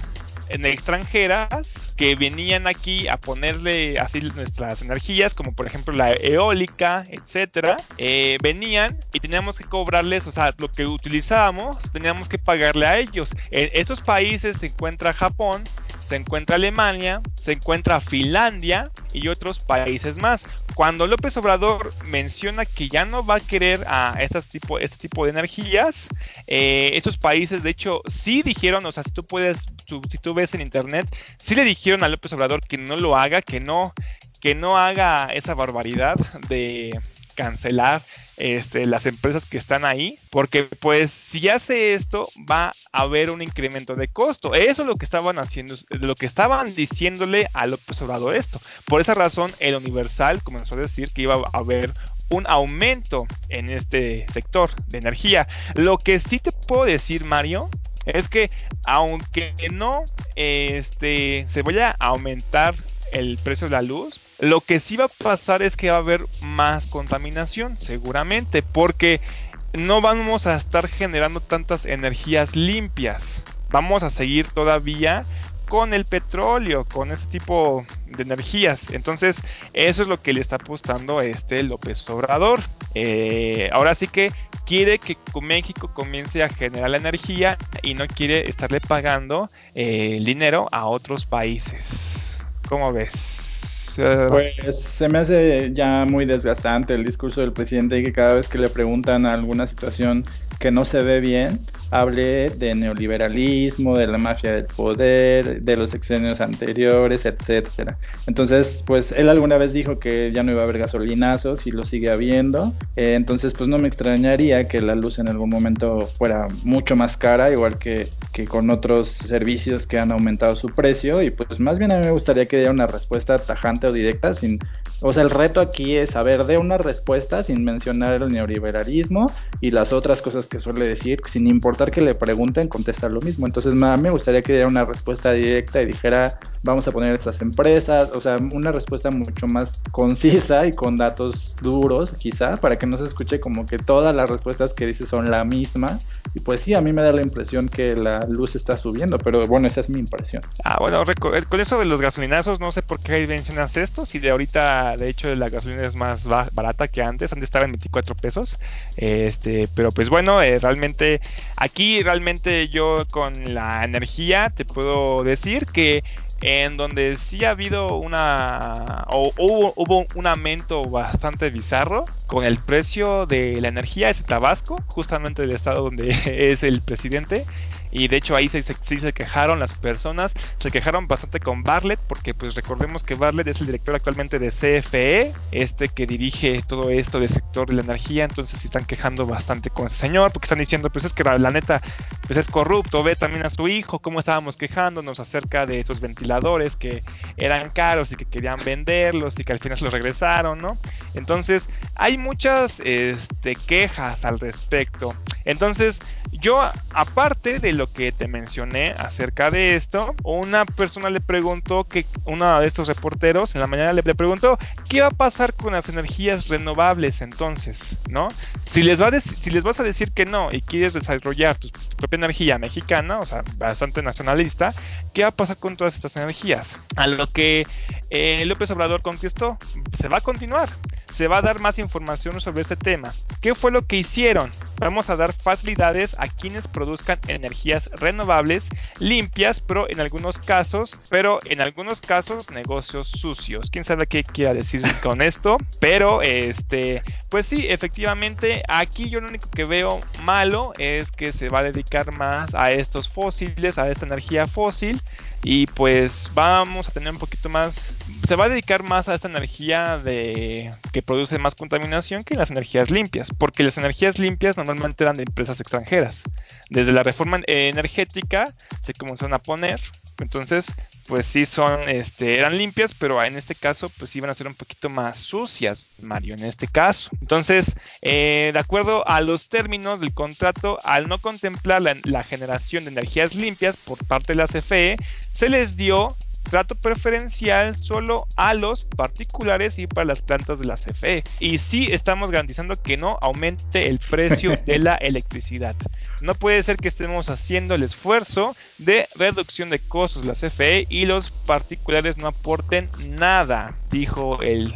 extranjeras que venían aquí a ponerle así nuestras energías, como por ejemplo la eólica, etcétera, eh, venían y teníamos que cobrarles, o sea, lo que utilizábamos, teníamos que pagarle a ellos. En estos países se encuentra Japón, se encuentra Alemania, se encuentra Finlandia y otros países más. Cuando López Obrador menciona que ya no va a querer a estas tipo, este tipo de energías, eh, estos países de hecho sí dijeron, o sea, si tú puedes, si tú ves en internet, sí le dijeron a López Obrador que no lo haga, que no, que no haga esa barbaridad de cancelar este, las empresas que están ahí, porque pues si hace esto va a haber un incremento de costo. Eso es lo que estaban haciendo, lo que estaban diciéndole a López Obrador esto. Por esa razón el Universal comenzó a decir que iba a haber un aumento en este sector de energía. Lo que sí te puedo decir, Mario, es que aunque no este, se vaya a aumentar el precio de la luz, lo que sí va a pasar es que va a haber más contaminación, seguramente, porque no vamos a estar generando tantas energías limpias. Vamos a seguir todavía con el petróleo, con ese tipo de energías. Entonces, eso es lo que le está apostando este López Obrador. Eh, ahora sí que quiere que México comience a generar la energía y no quiere estarle pagando eh, el dinero a otros países. ¿Cómo ves? Pues se me hace ya muy desgastante el discurso del presidente y que cada vez que le preguntan alguna situación que no se ve bien, hable de neoliberalismo, de la mafia del poder, de los exenios anteriores, etcétera. Entonces, pues él alguna vez dijo que ya no iba a haber gasolinazos y lo sigue habiendo. Eh, entonces, pues no me extrañaría que la luz en algún momento fuera mucho más cara, igual que, que con otros servicios que han aumentado su precio. Y pues más bien a mí me gustaría que diera una respuesta tajante o directa sin... O sea, el reto aquí es saber de una respuesta sin mencionar el neoliberalismo y las otras cosas que suele decir, sin importar que le pregunten, contestar lo mismo. Entonces, me gustaría que diera una respuesta directa y dijera, vamos a poner estas empresas, o sea, una respuesta mucho más concisa y con datos duros, quizá, para que no se escuche como que todas las respuestas que dice son la misma. Y pues sí, a mí me da la impresión que la luz está subiendo, pero bueno, esa es mi impresión. Ah, bueno, eh, con eso de los gasolinazos, no sé por qué mencionas esto, si de ahorita, de hecho, la gasolina es más barata que antes, antes estaba en 24 pesos, este, pero pues bueno, eh, realmente, aquí realmente yo con la energía te puedo decir que en donde sí ha habido una o hubo, hubo, un aumento bastante bizarro con el precio de la energía es Tabasco, justamente el estado donde es el presidente y de hecho ahí sí se, se, quejaron las personas, se quejaron bastante con Bartlett, porque pues recordemos que Bartlett es el director actualmente de CFE, este que dirige todo esto del sector de la energía, entonces se están quejando bastante con ese señor, porque están diciendo, pues es que la, neta, pues es corrupto, ve también a su hijo, cómo estábamos quejándonos acerca de esos ventiladores que eran caros y que querían venderlos y que al final se los regresaron, ¿no? Entonces, hay muchas este, quejas al respecto. Entonces, yo, aparte de lo que te mencioné acerca de esto, una persona le preguntó que uno de estos reporteros en la mañana le, preguntó qué va a pasar con las energías renovables entonces, ¿no? Si les, vas a decir que no y quieres desarrollar tu, propia energía mexicana, o sea, bastante nacionalista, ¿qué va a pasar con todas estas energías? A lo que eh, López Obrador contestó, se va a continuar se va a dar más información sobre este tema. ¿Qué fue lo que hicieron? Vamos a dar facilidades a quienes produzcan energías renovables limpias, pero en algunos casos, pero en algunos casos negocios sucios. ¿Quién sabe qué quiera decir con esto? Pero este, pues sí, efectivamente, aquí yo lo único que veo malo es que se va a dedicar más a estos fósiles, a esta energía fósil y pues vamos a tener un poquito más se va a dedicar más a esta energía de que produce más contaminación que las energías limpias porque las energías limpias normalmente eran de empresas extranjeras. Desde la reforma energética se comenzaron a poner. Entonces pues sí son, este, eran limpias, pero en este caso, pues iban a ser un poquito más sucias, Mario, en este caso. Entonces, eh, de acuerdo a los términos del contrato, al no contemplar la, la generación de energías limpias por parte de la CFE, se les dio trato preferencial solo a los particulares y para las plantas de la CFE. Y sí estamos garantizando que no aumente el precio de la electricidad. No puede ser que estemos haciendo el esfuerzo de reducción de costos la CFE y los particulares no aporten nada, dijo el,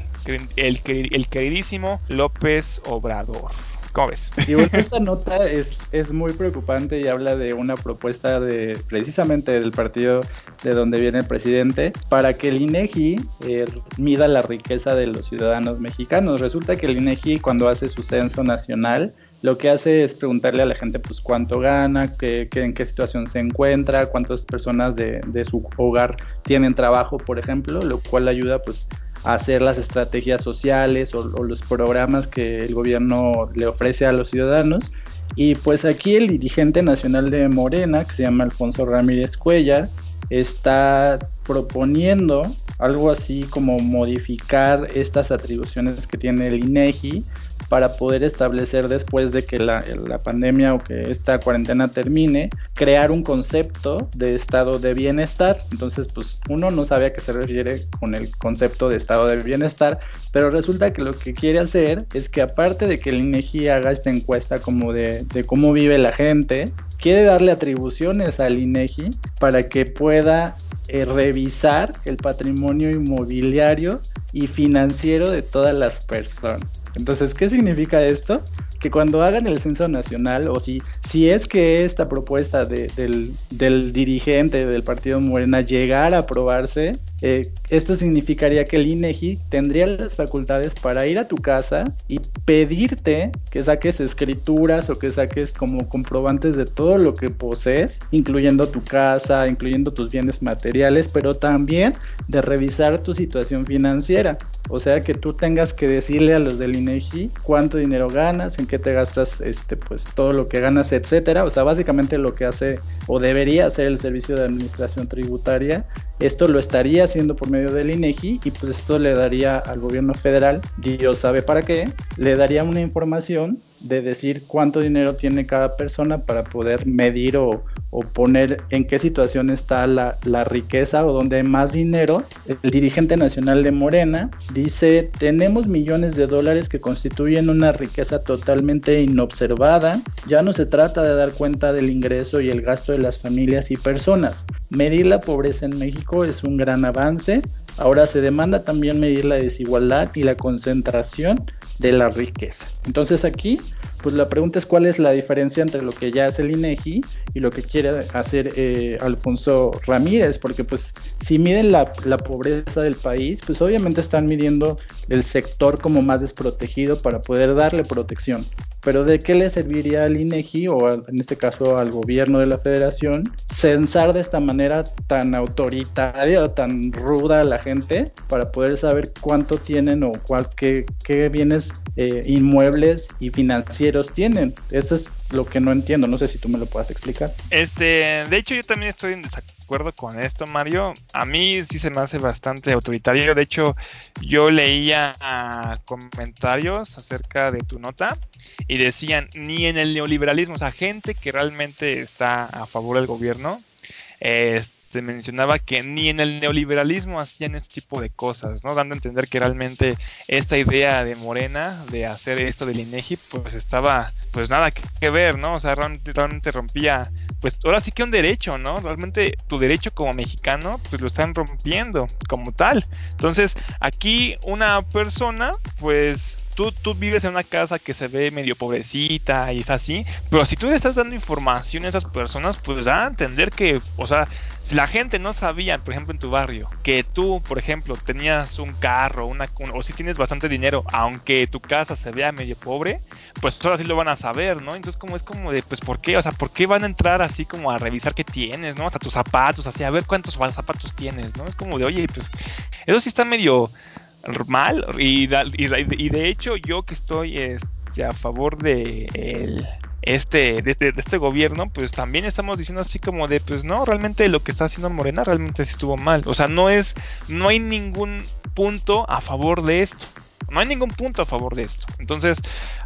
el, el queridísimo López Obrador. ¿Cómo ves? Bueno, esta nota es, es muy preocupante y habla de una propuesta de precisamente del partido de donde viene el presidente para que el INEGI eh, mida la riqueza de los ciudadanos mexicanos. Resulta que el INEGI cuando hace su censo nacional lo que hace es preguntarle a la gente pues cuánto gana, qué, en qué situación se encuentra, cuántas personas de, de, su hogar tienen trabajo, por ejemplo, lo cual ayuda pues hacer las estrategias sociales o, los programas que el gobierno le ofrece a los ciudadanos. Y pues aquí el dirigente nacional de Morena, que se llama Alfonso Ramírez Cuellar, está proponiendo algo así como modificar estas atribuciones que tiene el INEGI para poder establecer después de que la, pandemia o que esta cuarentena termine, crear un concepto de estado de bienestar. Entonces, pues uno no sabe a qué se refiere con el concepto de estado de bienestar, pero resulta que lo que quiere hacer es que aparte de que el INEGI haga esta encuesta como de, cómo vive la gente, quiere darle atribuciones al INEGI para que pueda eh, revisar el patrimonio inmobiliario y financiero de todas las personas. Entonces, ¿qué significa esto? Que cuando hagan el censo nacional, o si, si es que esta propuesta del, dirigente del partido Morena llegara a aprobarse, eh, esto significaría que el INEGI tendría las facultades para ir a tu casa y pedirte que saques escrituras o que saques como comprobantes de todo lo que posees, incluyendo tu casa, incluyendo tus bienes materiales, pero también de revisar tu situación financiera. O sea que tú tengas que decirle a los del INEGI cuánto dinero ganas, en qué te gastas este pues todo lo que ganas, etcétera. O sea, básicamente lo que hace o debería hacer el servicio de administración tributaria, esto lo estaría haciendo por medio del INEGI y pues esto le daría al gobierno federal, Dios sabe para qué, le daría una información de decir cuánto dinero tiene cada persona para poder medir o, poner en qué situación está la, riqueza o dónde hay más dinero. El dirigente nacional de Morena dice, tenemos millones de dólares que constituyen una riqueza totalmente inobservada. Ya no se trata de dar cuenta del ingreso y el gasto de las familias y personas. Medir la pobreza en México es un gran avance. Ahora se demanda también medir la desigualdad y la concentración de la riqueza. Entonces aquí, pues la pregunta es cuál es la diferencia entre lo que ya hace el INEGI y lo que quiere hacer eh, Alfonso Ramírez, porque pues si miden la, la, pobreza del país, pues obviamente están midiendo el sector como más desprotegido para poder darle protección. Pero ¿de qué le serviría al INEGI o en este caso al gobierno de la federación censar de esta manera tan autoritaria o tan ruda a la gente para poder saber cuánto tienen o cuál, qué, qué bienes eh, inmuebles y financieros tienen? Eso es lo que no entiendo. No sé si tú me lo puedas explicar. Este, de hecho, yo también estoy en desacuerdo con esto, Mario. A mí sí se me hace bastante autoritario. De hecho, yo leía comentarios acerca de tu nota y decían, ni en el neoliberalismo, o sea, gente que realmente está a favor del gobierno, se mencionaba que ni en el neoliberalismo hacían este tipo de cosas, ¿no? Dando a entender que realmente esta idea de Morena de hacer esto del INEGI, pues estaba, pues nada que, ver, ¿no? O sea, realmente rompía, pues ahora sí que un derecho, ¿no? Realmente tu derecho como mexicano, pues lo están rompiendo como tal. Entonces, aquí una persona, pues Tú, tú, vives en una casa que se ve medio pobrecita y es así, pero si tú le estás dando información a esas personas, pues da a entender que, o sea, si la gente no sabía, por ejemplo, en tu barrio, que tú, por ejemplo, tenías un carro, una, o si tienes bastante dinero, aunque tu casa se vea medio pobre, pues ahora sí lo van a saber, ¿no? Entonces, como es como de, pues, ¿por qué? O sea, ¿por qué van a entrar así como a revisar qué tienes, ¿no? Hasta tus zapatos, así, a ver cuántos zapatos tienes, ¿no? Es como de, oye, pues, eso sí está medio mal. Y, de hecho, yo que estoy este, a favor de este, de, de, este gobierno, pues también estamos diciendo así como de, pues no, realmente lo que está haciendo Morena realmente estuvo mal. O sea, no es, no hay ningún punto a favor de esto. No hay ningún punto a favor de esto. Entonces,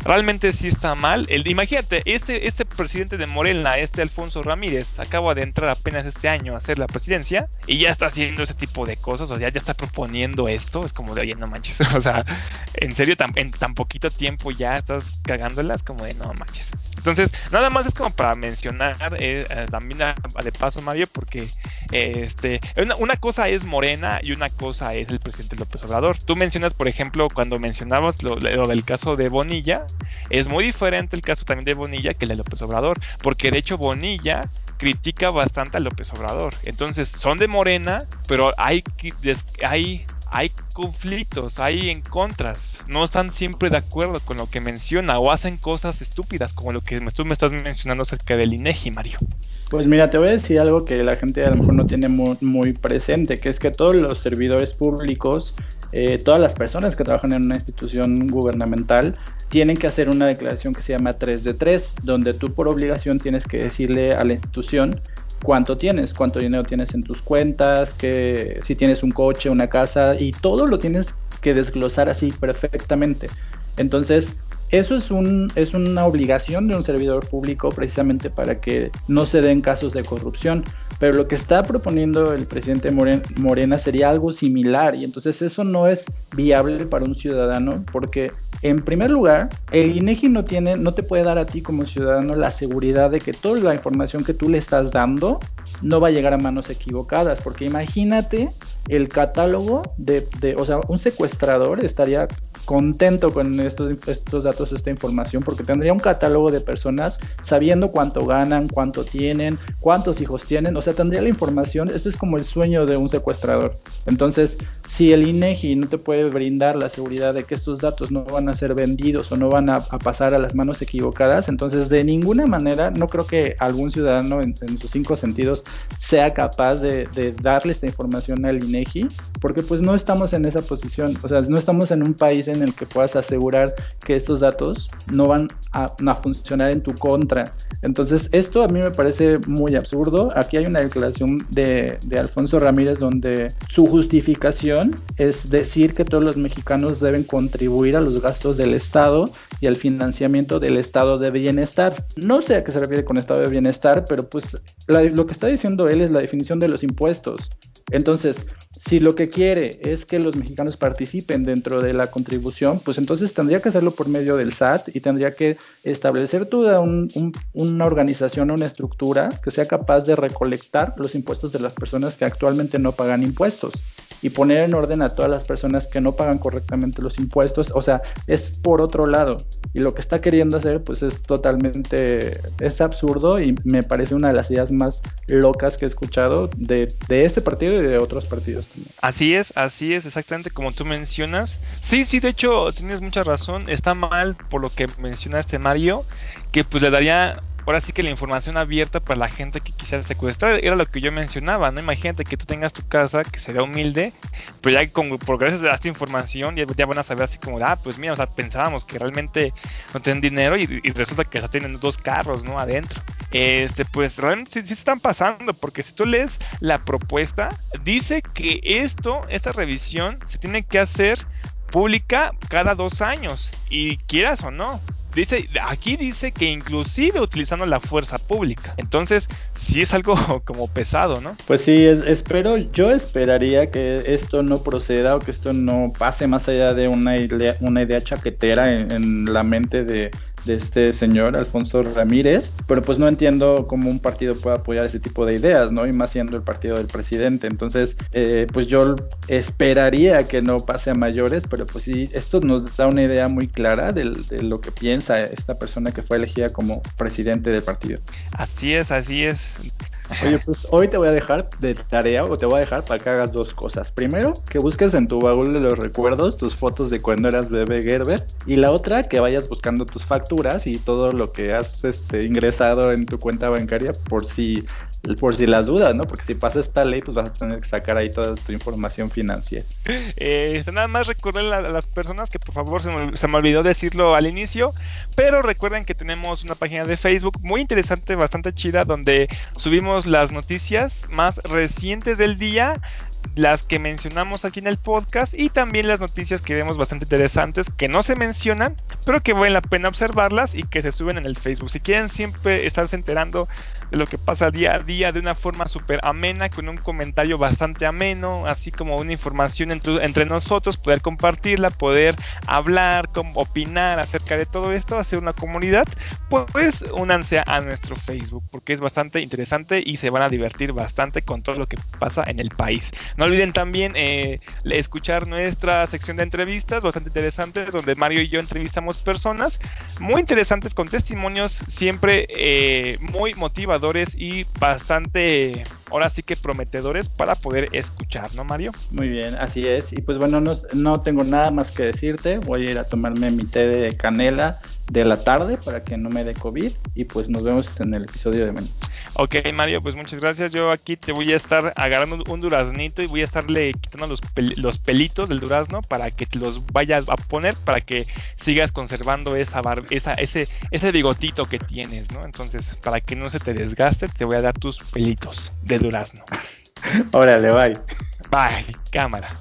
realmente sí está mal. El, imagínate, este, este presidente de Morena, este Alfonso Ramírez, acaba de entrar apenas este año a hacer la presidencia y ya está haciendo ese tipo de cosas, o sea, ya está proponiendo esto. Es como de, oye, no manches, o sea, en serio, en tan poquito tiempo ya estás cagándolas, como de, no manches. Entonces, nada más es como para mencionar eh, eh, también de paso, Mario, porque este, una, una, cosa es Morena y una cosa es el presidente López Obrador. Tú mencionas, por ejemplo, cuando mencionabas lo, lo, del caso de Bonilla, es muy diferente el caso también de Bonilla que el de López Obrador, porque de hecho Bonilla critica bastante a López Obrador. Entonces, son de Morena, pero hay, hay hay conflictos, hay en contras, no están siempre de acuerdo con lo que menciona o hacen cosas estúpidas como lo que tú me estás mencionando acerca del INEGI, Mario. Pues mira, te voy a decir algo que la gente a lo mejor no tiene muy, presente, que es que todos los servidores públicos, eh, todas las personas que trabajan en una institución gubernamental, tienen que hacer una declaración que se llama 3 de 3, donde tú por obligación tienes que decirle a la institución cuánto tienes, cuánto dinero tienes en tus cuentas, que si tienes un coche, una casa y todo lo tienes que desglosar así perfectamente. Entonces, eso es, un, es una obligación de un servidor público precisamente para que no se den casos de corrupción. Pero lo que está proponiendo el presidente Morena sería algo similar y entonces eso no es viable para un ciudadano porque en primer lugar, el INEGI no tiene, no te puede dar a ti como ciudadano la seguridad de que toda la información que tú le estás dando no va a llegar a manos equivocadas, porque imagínate el catálogo de, de o sea, un secuestrador estaría contento con estos, estos datos, esta información, porque tendría un catálogo de personas sabiendo cuánto ganan, cuánto tienen, cuántos hijos tienen, o sea, tendría la información, esto es como el sueño de un secuestrador. Entonces, si el INEGI no te puede brindar la seguridad de que estos datos no van a ser vendidos o no van a, pasar a las manos equivocadas, entonces de ninguna manera no creo que algún ciudadano en, sus cinco sentidos sea capaz de, de darle esta información al INEGI, porque pues no estamos en esa posición, o sea, no estamos en un país en el que puedas asegurar que estos datos no van a, funcionar en tu contra. Entonces, esto a mí me parece muy absurdo. Aquí hay una declaración de, de Alfonso Ramírez donde su justificación es decir que todos los mexicanos deben contribuir a los gastos del Estado y al financiamiento del estado de bienestar. No sé a qué se refiere con estado de bienestar, pero pues lo que está diciendo él es la definición de los impuestos. Entonces, si lo que quiere es que los mexicanos participen dentro de la contribución, pues entonces tendría que hacerlo por medio del SAT y tendría que establecer toda una organización, una estructura que sea capaz de recolectar los impuestos de las personas que actualmente no pagan impuestos y poner en orden a todas las personas que no pagan correctamente los impuestos. O sea, es por otro lado. Y lo que está queriendo hacer, pues es totalmente, es absurdo y me parece una de las ideas más locas que he escuchado de, de ese partido y de otros partidos también. Así es, así es, exactamente como tú mencionas. Sí, sí, de hecho, tienes mucha razón. Está mal por lo que mencionaste, Mario, que pues le daría ahora sí que la información abierta para la gente que quisiera secuestrar era lo que yo mencionaba, ¿no? Imagínate que tú tengas tu casa que se humilde, pero ya con, por gracias a esta información ya, van a saber así como, ah, pues mira, o sea, pensábamos que realmente no tienen dinero y, resulta que ya tienen dos carros, ¿no? Adentro. Este, pues realmente sí, sí están pasando, porque si tú lees la propuesta, dice que esto, esta revisión, se tiene que hacer pública cada dos años, y quieras o no. Dice, aquí dice que inclusive utilizando la fuerza pública. Entonces, sí es algo como pesado, ¿no? Pues sí, espero, yo esperaría que esto no proceda o que esto no pase más allá de una idea, una idea chaquetera en la mente de, de este señor Alfonso Ramírez, pero pues no entiendo cómo un partido puede apoyar ese tipo de ideas, ¿no? Y más siendo el partido del presidente. Entonces, eh, pues yo esperaría que no pase a mayores, pero pues sí, esto nos da una idea muy clara de, de lo que piensa esta persona que fue elegida como presidente del partido. Así es, así es. Oye, pues hoy te voy a dejar de tarea o te voy a dejar para que hagas dos cosas. Primero, que busques en tu baúl de los recuerdos tus fotos de cuando eras bebé Gerber. Y la otra, que vayas buscando tus facturas y todo lo que has este, ingresado en tu cuenta bancaria por si por si las dudas, ¿no? Porque si pasa esta ley, pues vas a tener que sacar ahí toda tu información financiera. Eh, nada más recordarle a las personas que por favor se me, olvidó decirlo al inicio, pero recuerden que tenemos una página de Facebook muy interesante, bastante chida, donde subimos las noticias más recientes del día las que mencionamos aquí en el podcast y también las noticias que vemos bastante interesantes que no se mencionan, pero que vale la pena observarlas y que se suben en el Facebook. Si quieren siempre estarse enterando de lo que pasa día a día de una forma súper amena, con un comentario bastante ameno, así como una información entre, entre, nosotros, poder compartirla, poder hablar, opinar acerca de todo esto, hacer una comunidad, pues únanse a nuestro Facebook, porque es bastante interesante y se van a divertir bastante con todo lo que pasa en el país. No olviden también eh, escuchar nuestra sección de entrevistas, bastante interesante, donde Mario y yo entrevistamos personas muy interesantes con testimonios siempre eh, muy motivadores y bastante, ahora sí que prometedores para poder escuchar, ¿no, Mario? Muy bien, así es. Y pues bueno, no, no tengo nada más que decirte. Voy a ir a tomarme mi té de canela de la tarde para que no me dé COVID y pues nos vemos en el episodio de mañana. Ok, Mario, pues muchas gracias. Yo aquí te voy a estar agarrando un duraznito y voy a estarle quitando los, los pelitos del durazno para que te los vayas a poner para que sigas conservando esa, esa ese, ese bigotito que tienes, ¿no? Entonces, para que no se te desgaste, te voy a dar tus pelitos de durazno. Órale, bye. Bye, cámara.